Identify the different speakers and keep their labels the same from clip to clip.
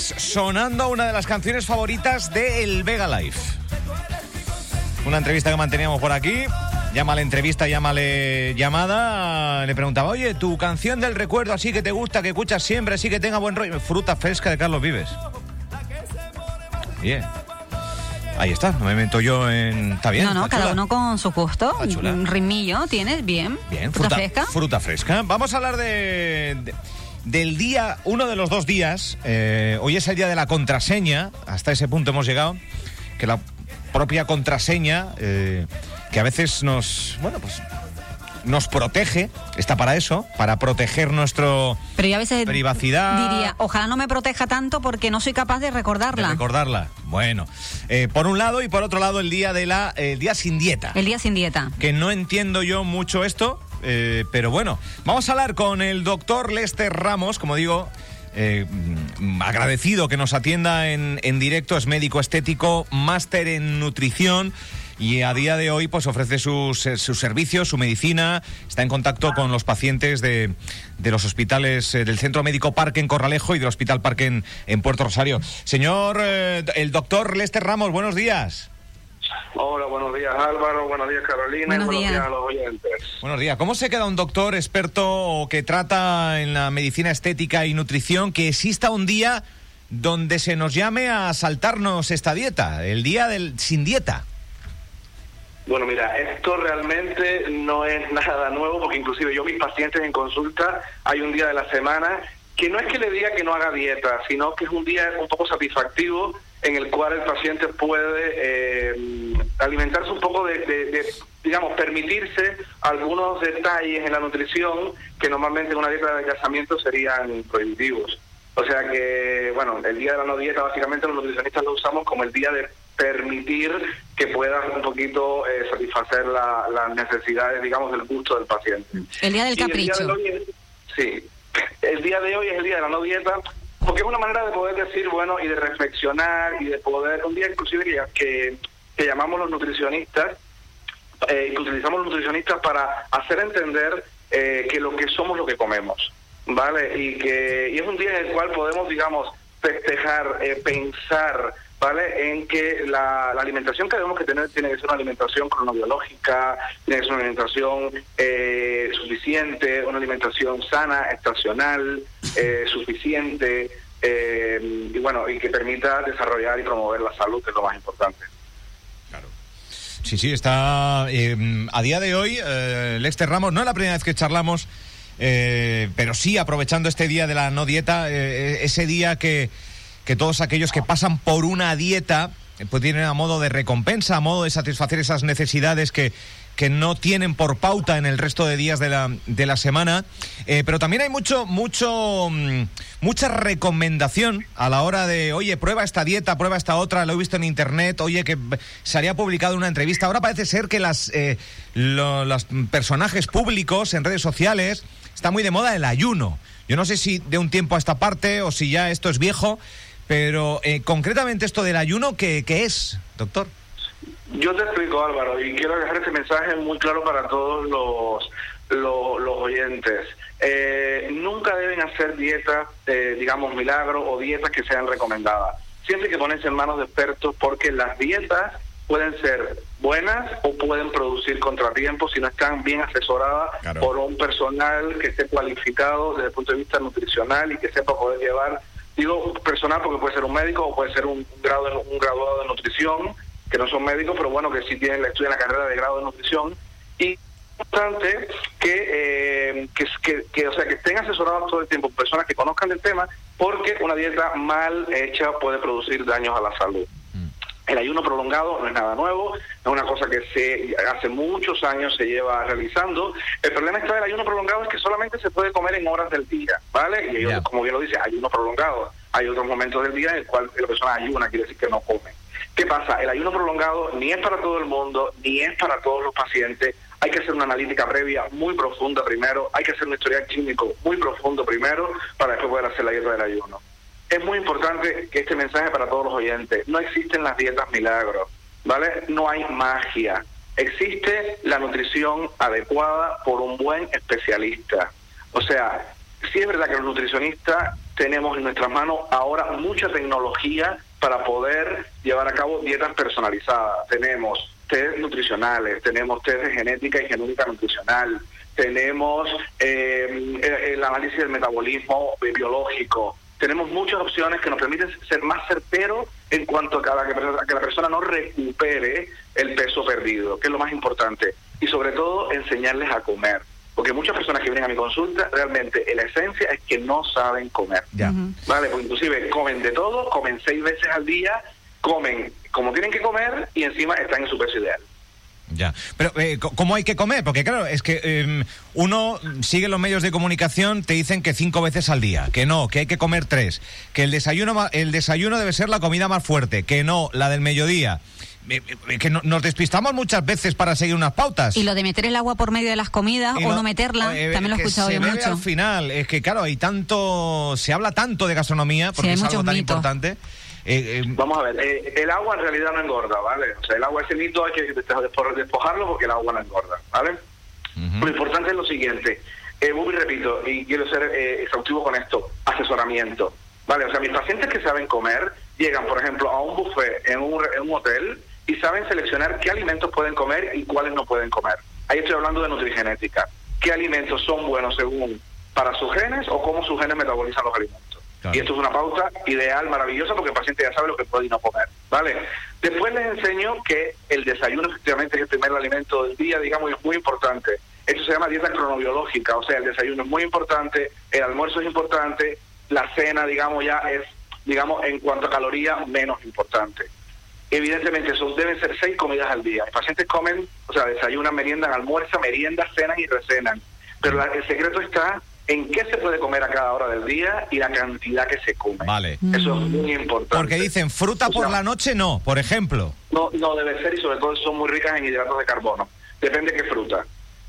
Speaker 1: Sonando una de las canciones favoritas de El Vega Life. Una entrevista que manteníamos por aquí. Llámale entrevista, llámale llamada. Le preguntaba, oye, tu canción del recuerdo así que te gusta, que escuchas siempre, así que tenga buen rollo. Fruta fresca de Carlos Vives. Bien. Ahí está, no me meto yo en. Está bien.
Speaker 2: No, no, cada
Speaker 1: chula.
Speaker 2: uno con su gusto. Un rimillo tienes, bien.
Speaker 1: Bien,
Speaker 2: fruta, fresca.
Speaker 1: Fruta fresca. Vamos a hablar de, de- del día, uno de los dos días. eh, hoy es el día de la contraseña. Hasta ese punto hemos llegado. Que la propia contraseña, eh, que a veces nos, bueno, pues nos protege, está para eso, para proteger nuestro
Speaker 2: Pero yo a veces
Speaker 1: privacidad.
Speaker 2: diría, ojalá no me proteja tanto porque no soy capaz de
Speaker 1: de
Speaker 2: recordarla.
Speaker 1: recordarla. Bueno, eh, por un lado y por otro lado el día de la, el día sin dieta.
Speaker 2: El día sin dieta.
Speaker 1: que no entiendo yo mucho esto, eh, pero bueno, vamos a hablar con el doctor Lester Ramos, como digo. eh, mm, agradecido que nos atienda en, en directo, es médico estético, máster en nutrición y a día de hoy pues ofrece sus, eh, sus servicios, su medicina, está en contacto con los pacientes de, de los hospitales del Centro Médico Parque en Corralejo y del Hospital Parque en, en Puerto Rosario. Señor, el doctor Lester Ramos, buenos días.
Speaker 3: Hola, buenos días Álvaro, buenos días Carolina
Speaker 2: Buenos
Speaker 3: y buenos
Speaker 2: días.
Speaker 3: días. a los oyentes.
Speaker 1: Buenos días. ¿Cómo se queda un doctor experto o que trata en la medicina estética y nutrición que exista un día donde se nos llame a saltarnos esta dieta, el día del sin dieta?
Speaker 3: Bueno, mira, esto realmente no es nada nuevo porque inclusive yo mis pacientes en consulta hay un día de la semana que no es que le diga que no haga dieta, sino que es un día un poco satisfactivo en el cual el paciente puede eh, alimentarse un poco de, de- de, digamos, permitirse algunos detalles en la nutrición que normalmente en una dieta de adelgazamiento serían prohibitivos. O sea que, bueno, el día de la no dieta básicamente los nutricionistas lo usamos como el día de permitir que puedas un poquito eh, satisfacer la- las necesidades, digamos, del gusto del paciente.
Speaker 2: El día del
Speaker 3: Y el
Speaker 2: capricho.
Speaker 3: de hoy es- sí, el día de hoy es el día de la no dieta, porque es una manera de poder decir, bueno, y de reflexionar y de poder, un día inclusive que, que, que llamamos los nutricionistas, eh, que utilizamos los nutricionistas para hacer entender eh, que lo que somos lo que comemos, ¿vale? Y que y es un día en el cual podemos, digamos, festejar, eh, pensar, ¿vale? En que la, la alimentación que debemos que tener tiene que ser una alimentación cronobiológica, tiene que ser una alimentación eh, suficiente, una alimentación sana, estacional, eh, suficiente, eh, y bueno, y que permita desarrollar y promover la salud, que es lo más importante.
Speaker 1: Sí, sí, está eh, a día de hoy, eh, Lester Ramos, no es la primera vez que charlamos, eh, pero sí aprovechando este día de la no dieta, ese día que, que todos aquellos que pasan por una dieta, eh, pues tienen a modo de recompensa, a modo de satisfacer esas necesidades que, que no tienen por pauta en el resto de días de la, de la semana. Eh, pero también hay mucho, mucho, mm, mucha recomendación a la hora de, oye, prueba esta dieta, prueba esta otra, lo he visto en internet, oye, que se había publicado una entrevista. Ahora parece ser que las, eh, lo- los personajes públicos en redes sociales está muy de moda el ayuno. Yo no sé si de un tiempo a esta parte o si ya esto es viejo, pero eh, concretamente esto del ayuno, ¿qué, qué es, doctor?
Speaker 3: Yo te explico, Álvaro, y quiero dejar este mensaje muy claro para todos los, los, los oyentes. Eh, nunca deben hacer dietas, eh, digamos, milagro o dietas que sean recomendadas. Siempre que ponerse en manos de expertos porque las dietas pueden ser buenas o pueden producir contratiempos si no están bien asesoradas
Speaker 1: Claro.
Speaker 3: por un personal que esté cualificado desde el punto de vista nutricional y que sepa poder llevar, digo personal porque puede ser un médico o puede ser un, grado un graduado de nutrición que no son médicos, pero bueno, que sí tienen estudian la carrera de grado de nutrición. Y importante que, eh, que, que, que, o sea, que estén asesorados todo el tiempo, personas que conozcan del tema, porque una dieta mal hecha puede producir daños a la salud. El ayuno prolongado no es nada nuevo, es una cosa que se hace muchos años se lleva realizando. El problema está del ayuno prolongado es que solamente se puede comer en horas del día, ¿vale? Y ellos, como bien lo dice, ayuno prolongado. Hay otros momentos del día en el cual la persona ayuna, quiere decir que no come. ¿Qué pasa? El ayuno prolongado ni es para todo el mundo, ni es para todos los pacientes. Hay que hacer una analítica previa muy profunda primero, hay que hacer un historial clínico muy profundo primero para después poder hacer la dieta del ayuno. Es muy importante que este mensaje para todos los oyentes. No existen las dietas milagros, ¿vale? No hay magia. Existe la nutrición adecuada por un buen especialista. O sea, sí es verdad que los nutricionistas tenemos en nuestras manos ahora mucha tecnología para poder llevar a cabo dietas personalizadas. Tenemos test nutricionales, tenemos test de genética y genómica nutricional, tenemos eh, el análisis del metabolismo biológico, tenemos muchas opciones que nos permiten ser más certeros en cuanto a que la persona no recupere el peso perdido, que es lo más importante. Y sobre todo enseñarles a comer. Porque muchas personas que vienen a mi consulta, realmente la esencia es que no saben comer.
Speaker 1: Ya.
Speaker 3: ¿Vale? Porque inclusive comen de todo, comen seis veces al día, comen como tienen que comer y encima están en su peso ideal.
Speaker 1: Ya, pero eh, ¿cómo hay que comer? Porque claro, es que eh, uno sigue los medios de comunicación, te dicen que cinco veces al día, que no, que hay que comer tres, que el desayuno, el desayuno debe ser la comida más fuerte, que no, la del mediodía. Que no, nos despistamos muchas veces para seguir unas pautas.
Speaker 2: Y lo de meter el agua por medio de las comidas o no meterla,
Speaker 1: eh,
Speaker 2: también lo he escuchado yo mucho.
Speaker 1: al final, es que claro, hay tanto, se habla tanto de gastronomía, porque es algo tan
Speaker 2: mitos.
Speaker 1: importante. Eh, eh,
Speaker 3: Vamos a ver, eh, el agua en realidad no engorda, ¿vale? O sea, el agua ese mito hay que despo- despojarlo porque el agua no engorda, ¿vale? Lo importante es lo siguiente, eh, repito, y quiero ser eh, exhaustivo con esto, asesoramiento, ¿vale? O sea, mis pacientes que saben comer llegan, por ejemplo, a un buffet en un, en un hotel y saben seleccionar qué alimentos pueden comer y cuáles no pueden comer. Ahí estoy hablando de nutrigenética. ¿Qué alimentos son buenos según para sus genes o cómo sus genes metabolizan los alimentos? Y esto es una pauta ideal, maravillosa, porque el paciente ya sabe lo que puede y no comer, ¿vale? Después les enseño que el desayuno efectivamente es el primer alimento del día, digamos, y es muy importante. Esto se llama dieta cronobiológica, o sea, el desayuno es muy importante, el almuerzo es importante, la cena, digamos, ya es, digamos, en cuanto a calorías, menos importante. Evidentemente, son, deben ser seis comidas al día. Los pacientes comen, o sea, desayunan, meriendan, almuerzan, meriendan, cenan y recenan. Pero la- el secreto está en qué se puede comer a cada hora del día y la cantidad que se come.
Speaker 1: Vale.
Speaker 3: Eso es muy importante.
Speaker 1: Porque dicen fruta
Speaker 3: O sea,
Speaker 1: por la noche, no, por ejemplo.
Speaker 3: No, no debe ser y sobre todo son muy ricas en hidratos de carbono. Depende qué fruta.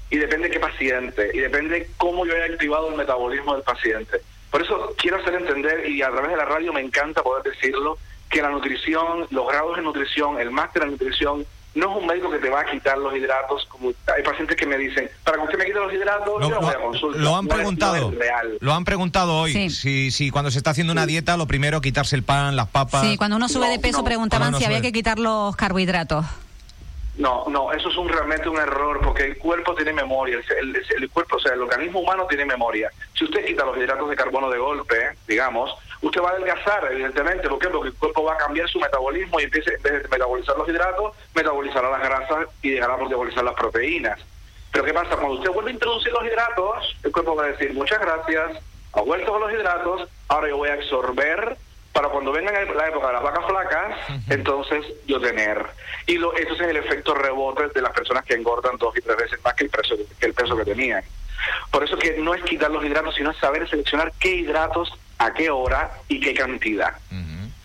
Speaker 3: Y depende qué paciente. Y depende cómo yo haya activado el metabolismo del paciente. Por eso quiero hacer entender, y a través de la radio me encanta poder decirlo, que la nutrición, los grados de nutrición, el máster en nutrición, no es un médico que te va a quitar los hidratos. Como hay pacientes que me dicen, para que usted me quite los hidratos,
Speaker 1: Lo,
Speaker 3: yo no voy a consulta.
Speaker 1: lo han
Speaker 3: No es-
Speaker 1: preguntado.
Speaker 3: no es real.
Speaker 1: Lo han preguntado hoy.
Speaker 2: Sí.
Speaker 1: Si, si cuando se está haciendo una dieta, lo primero quitarse el pan, las papas.
Speaker 2: Sí, cuando uno sube
Speaker 3: No,
Speaker 2: de peso
Speaker 3: no,
Speaker 2: preguntaban si había que quitar los carbohidratos.
Speaker 3: No, no, eso es un, realmente un error porque el cuerpo tiene memoria, el, el- el cuerpo, o sea, el organismo humano tiene memoria. Si usted quita los hidratos de carbono de golpe, digamos, usted va a adelgazar, evidentemente. ¿Por qué? Porque el cuerpo va a cambiar su metabolismo y empieza, en vez de metabolizar los hidratos, metabolizará las grasas y dejará metabolizar las proteínas. Pero ¿qué pasa? Cuando usted vuelve a introducir los hidratos, el cuerpo va a decir, muchas gracias, ha vuelto con los hidratos, ahora yo voy a absorber para cuando venga la época de las vacas flacas, entonces yo tener. Y lo, entonces el efecto rebote de las personas que engordan dos y tres veces más que el peso que, el peso que tenían. Por eso que no es quitar los hidratos, sino es saber seleccionar qué hidratos, a qué hora y qué cantidad.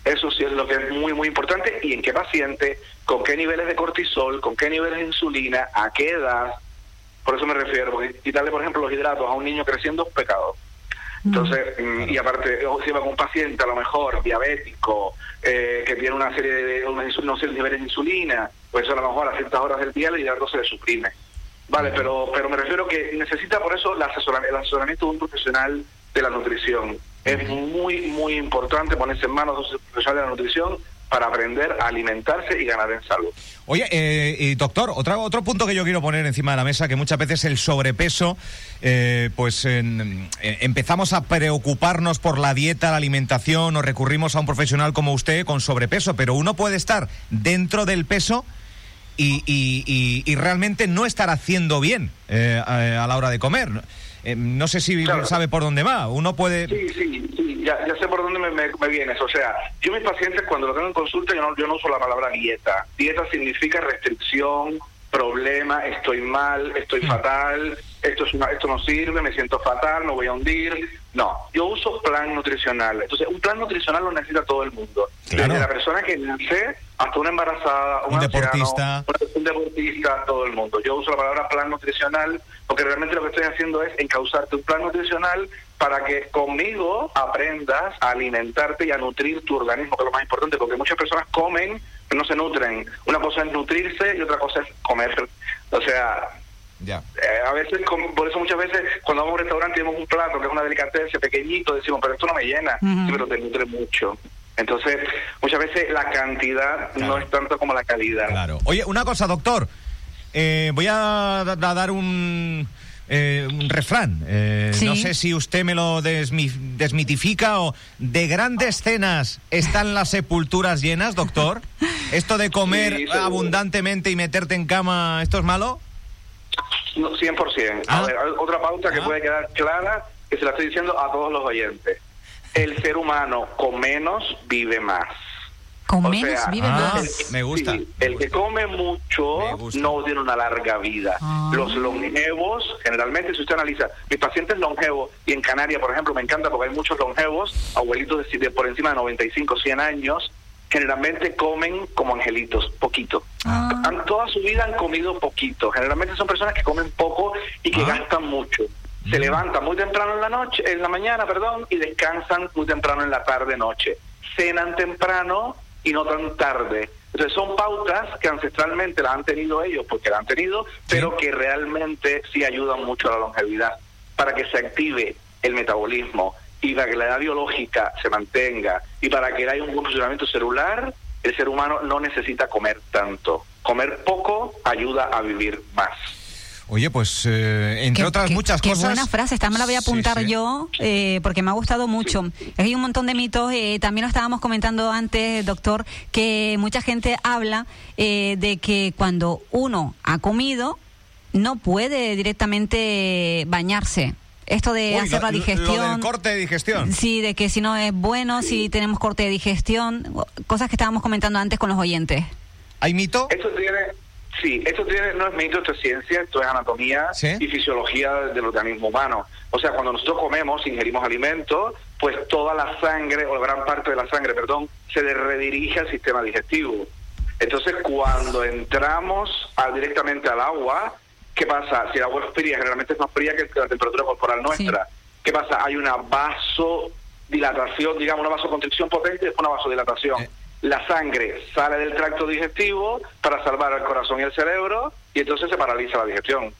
Speaker 3: Eso sí es lo que es muy, muy importante. Y en qué paciente, con qué niveles de cortisol, con qué niveles de insulina, a qué edad. Por eso me refiero, porque quitarle, por ejemplo, los hidratos a un niño creciendo es pecado. Entonces, mm, y aparte, si va con un paciente a lo mejor diabético, eh, que tiene una serie de unos, unos niveles de insulina, pues a lo mejor a ciertas horas del día el hidrato se le suprime. Vale, pero pero me refiero que necesita por eso la asesora- el asesoramiento de un profesional de la nutrición. Es muy, muy importante ponerse en manos de un profesional de la nutrición para aprender a alimentarse y ganar en salud.
Speaker 1: Oye, eh, y doctor, otra, otro punto que yo quiero poner encima de la mesa, que muchas veces el sobrepeso, eh, pues eh, empezamos a preocuparnos por la dieta, la alimentación, o recurrimos a un profesional como usted con sobrepeso, pero uno puede estar dentro del peso y, y- y- y realmente no estar haciendo bien eh, a, a la hora de comer. Eh, no sé si
Speaker 3: Claro.
Speaker 1: sabe por dónde va. Uno puede...
Speaker 3: Sí, sí, sí, ya, ya sé por dónde me, me- me vienes. O sea, yo mis pacientes cuando lo tengo en consulta, yo no, yo no uso la palabra dieta. Dieta significa restricción, problema, estoy mal, estoy fatal, esto, es una, esto no sirve, me siento fatal, me voy a hundir. No, yo uso plan nutricional. Entonces, un plan nutricional lo necesita todo el mundo.
Speaker 1: Claro.
Speaker 3: Desde la persona que nace hasta una embarazada, un,
Speaker 1: Un
Speaker 3: anciano,
Speaker 1: deportista.
Speaker 3: un deportista, todo el mundo. Yo uso la palabra plan nutricional porque realmente lo que estoy haciendo es encauzarte un plan nutricional para que conmigo aprendas a alimentarte y a nutrir tu organismo, que es lo más importante, porque muchas personas comen pero no se nutren. Una cosa es nutrirse y otra cosa es comer. O sea,
Speaker 1: Ya.
Speaker 3: Eh, a veces, por eso muchas veces cuando vamos a un restaurante y vemos un plato que es una delicateza pequeñito, decimos, pero esto no me llena,
Speaker 2: Ujú.
Speaker 3: Sí, pero te nutre mucho. Entonces, muchas veces la cantidad no es tanto como la calidad.
Speaker 1: Claro. Oye, una cosa, doctor. Eh, voy a, da- a dar un, eh, un refrán. Eh,
Speaker 2: Sí.
Speaker 1: No sé si usted me lo desmi- desmitifica o de grandes cenas están las sepulturas llenas, doctor. Esto de comer
Speaker 3: Sí,
Speaker 1: abundantemente y meterte en cama, ¿esto es malo?
Speaker 3: No, 100%.
Speaker 1: Ah.
Speaker 3: A ver, otra pauta que
Speaker 1: Ah.
Speaker 3: puede quedar clara, que se la estoy diciendo a todos los oyentes. El ser humano con menos vive más.
Speaker 2: Con
Speaker 3: O
Speaker 2: menos
Speaker 3: sea,
Speaker 2: vive
Speaker 1: ah,
Speaker 2: más.
Speaker 1: me gusta.
Speaker 3: Sí, el que come mucho no tiene una larga vida.
Speaker 2: Ah.
Speaker 3: Los longevos, generalmente, si usted analiza, mis pacientes longevos, y en Canarias, por ejemplo, me encanta porque hay muchos longevos, abuelitos de, de por encima de 95, 100 años, generalmente comen como angelitos, poquito.
Speaker 2: Ah.
Speaker 3: Han- toda su vida han comido poquito. Generalmente son personas que comen poco y que
Speaker 1: Ah.
Speaker 3: gastan mucho. Se
Speaker 1: Mm.
Speaker 3: levantan muy temprano en la noche, en la mañana, perdón, y descansan muy temprano en la tarde noche. Cenan temprano y no tan tarde. Entonces son pautas que ancestralmente las han tenido ellos porque las han tenido, pero que realmente sí ayudan mucho a la longevidad para que se active el metabolismo y para que la edad biológica se mantenga y para que haya un buen funcionamiento celular, el ser humano no necesita comer tanto. Comer poco ayuda a vivir más.
Speaker 1: Oye, pues eh, entre
Speaker 2: Qué-
Speaker 1: otras
Speaker 2: qué-
Speaker 1: muchas
Speaker 2: qué
Speaker 1: cosas.
Speaker 2: buena frase, esta me la voy a
Speaker 1: Sí,
Speaker 2: apuntar
Speaker 1: sí.
Speaker 2: yo eh, porque me ha gustado mucho. Hay un montón de mitos, eh, también lo estábamos comentando antes, doctor, que mucha gente habla eh, de que cuando uno ha comido no puede directamente bañarse. Esto de
Speaker 1: Uy,
Speaker 2: hacer
Speaker 1: lo-
Speaker 2: la digestión.
Speaker 1: Lo del corte de digestión.
Speaker 2: Sí, de que si no es bueno, si tenemos corte de digestión, cosas que estábamos comentando antes con los oyentes.
Speaker 1: ¿Hay mito?
Speaker 3: Esto tiene, sí, esto tiene, no es mito, esto es ciencia, esto es anatomía
Speaker 1: Sí.
Speaker 3: y fisiología del organismo humano. O sea, cuando nosotros comemos, ingerimos alimentos, pues toda la sangre, o gran parte de la sangre, perdón, se redirige al sistema digestivo. Entonces, cuando entramos a- directamente al agua, ¿qué pasa? Si el agua es fría, generalmente es más fría que la temperatura corporal nuestra. ¿Qué pasa? Hay una vasodilatación, digamos, una vasoconstricción potente y después una vasodilatación.
Speaker 1: Eh.
Speaker 3: La sangre sale del tracto digestivo para salvar al corazón y el cerebro y entonces se paraliza la digestión.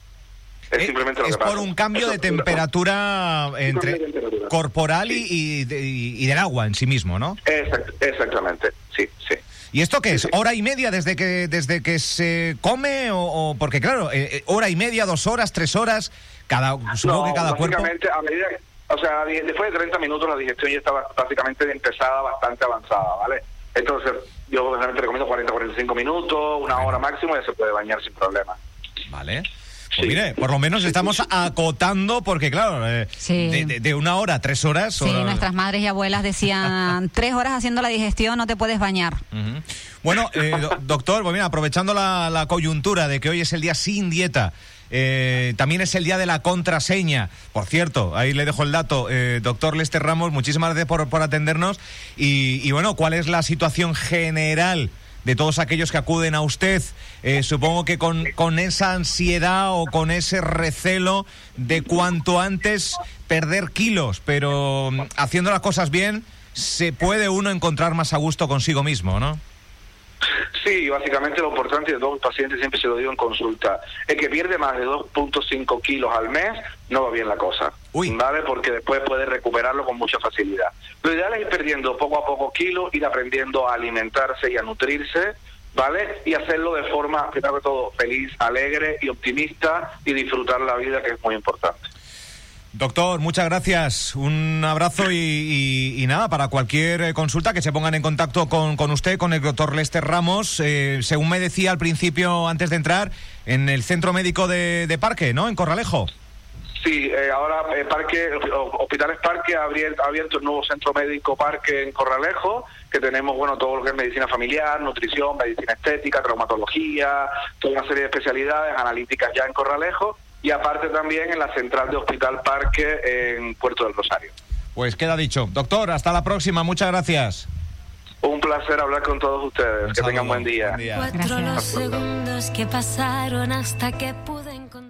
Speaker 3: Es
Speaker 1: Eh,
Speaker 3: simplemente lo
Speaker 1: es
Speaker 3: que pasa.
Speaker 1: por un cambio
Speaker 3: Eso
Speaker 1: de temperatura entre
Speaker 3: cambio de temperatura.
Speaker 1: corporal y, y de- y- y del agua en sí mismo, ¿no?
Speaker 3: Exact- exactamente, sí, sí.
Speaker 1: ¿Y esto qué es? ¿Hora y media desde que desde que se come? O, o- porque claro, eh, eh, hora y media, dos horas, tres horas, cada supongo
Speaker 3: No,
Speaker 1: que cada cuerpo.
Speaker 3: a medida o sea, después de 30 minutos la digestión ya está ba- básicamente empezada, bastante avanzada, ¿vale? Entonces, yo generalmente recomiendo 40, 45 minutos, una hora máximo, y ya se puede bañar sin problema.
Speaker 1: Vale. Pues
Speaker 3: Sí.
Speaker 1: mire, por lo menos estamos acotando, porque claro, eh,
Speaker 2: Sí.
Speaker 1: de, de- de una hora tres horas.
Speaker 2: Sí, nuestras madres y abuelas decían, tres horas haciendo la digestión, no te puedes bañar.
Speaker 1: Ujú. Bueno, eh, do- doctor, pues mira, aprovechando la, la coyuntura de que hoy es el día sin dieta, eh, también es el día de la contraseña. Por cierto, ahí le dejo el dato, eh, doctor Lester Ramos, muchísimas gracias por, por atendernos. Y, y bueno, ¿cuál es la situación general? De todos aquellos que acuden a usted, eh, supongo que con, con esa ansiedad o con ese recelo de cuanto antes perder kilos, pero mm, haciendo las cosas bien, se puede uno encontrar más a gusto consigo mismo, ¿no?
Speaker 3: Sí, básicamente lo importante de los pacientes, siempre se lo digo en consulta, el que pierde más de 2.5 kilos al mes, no va bien la cosa,
Speaker 1: Uy.
Speaker 3: ¿vale? Porque después puede recuperarlo con mucha facilidad. Lo ideal es ir perdiendo poco a poco kilos, ir aprendiendo a alimentarse y a nutrirse, ¿vale? Y hacerlo de forma, primero que todo, feliz, alegre y optimista y disfrutar la vida, que es muy importante.
Speaker 1: Doctor, muchas gracias. Un abrazo y, nada, para cualquier eh, consulta que se pongan en contacto con, con usted, con el doctor Lester Ramos, eh, según me decía al principio, antes de entrar, en el Centro Médico de, Parque, ¿no? En Corralejo.
Speaker 3: Sí, eh, ahora eh, Parque, Hospitales Parque ha abierto, ha el nuevo centro médico Parque en Corralejo, que tenemos bueno todo lo que es medicina familiar, nutrición, medicina estética, traumatología, toda una serie de especialidades analíticas ya en Corralejo y aparte también en la central de Hospital Parque en Puerto del Rosario.
Speaker 1: Pues queda dicho. Doctor, hasta la próxima. Muchas gracias.
Speaker 3: Un placer hablar con todos ustedes.
Speaker 1: Un
Speaker 3: que tengan
Speaker 1: saludo.
Speaker 3: buen día.
Speaker 1: Buen día.
Speaker 4: Cuatro los segundos que pasaron hasta que pude encontrar.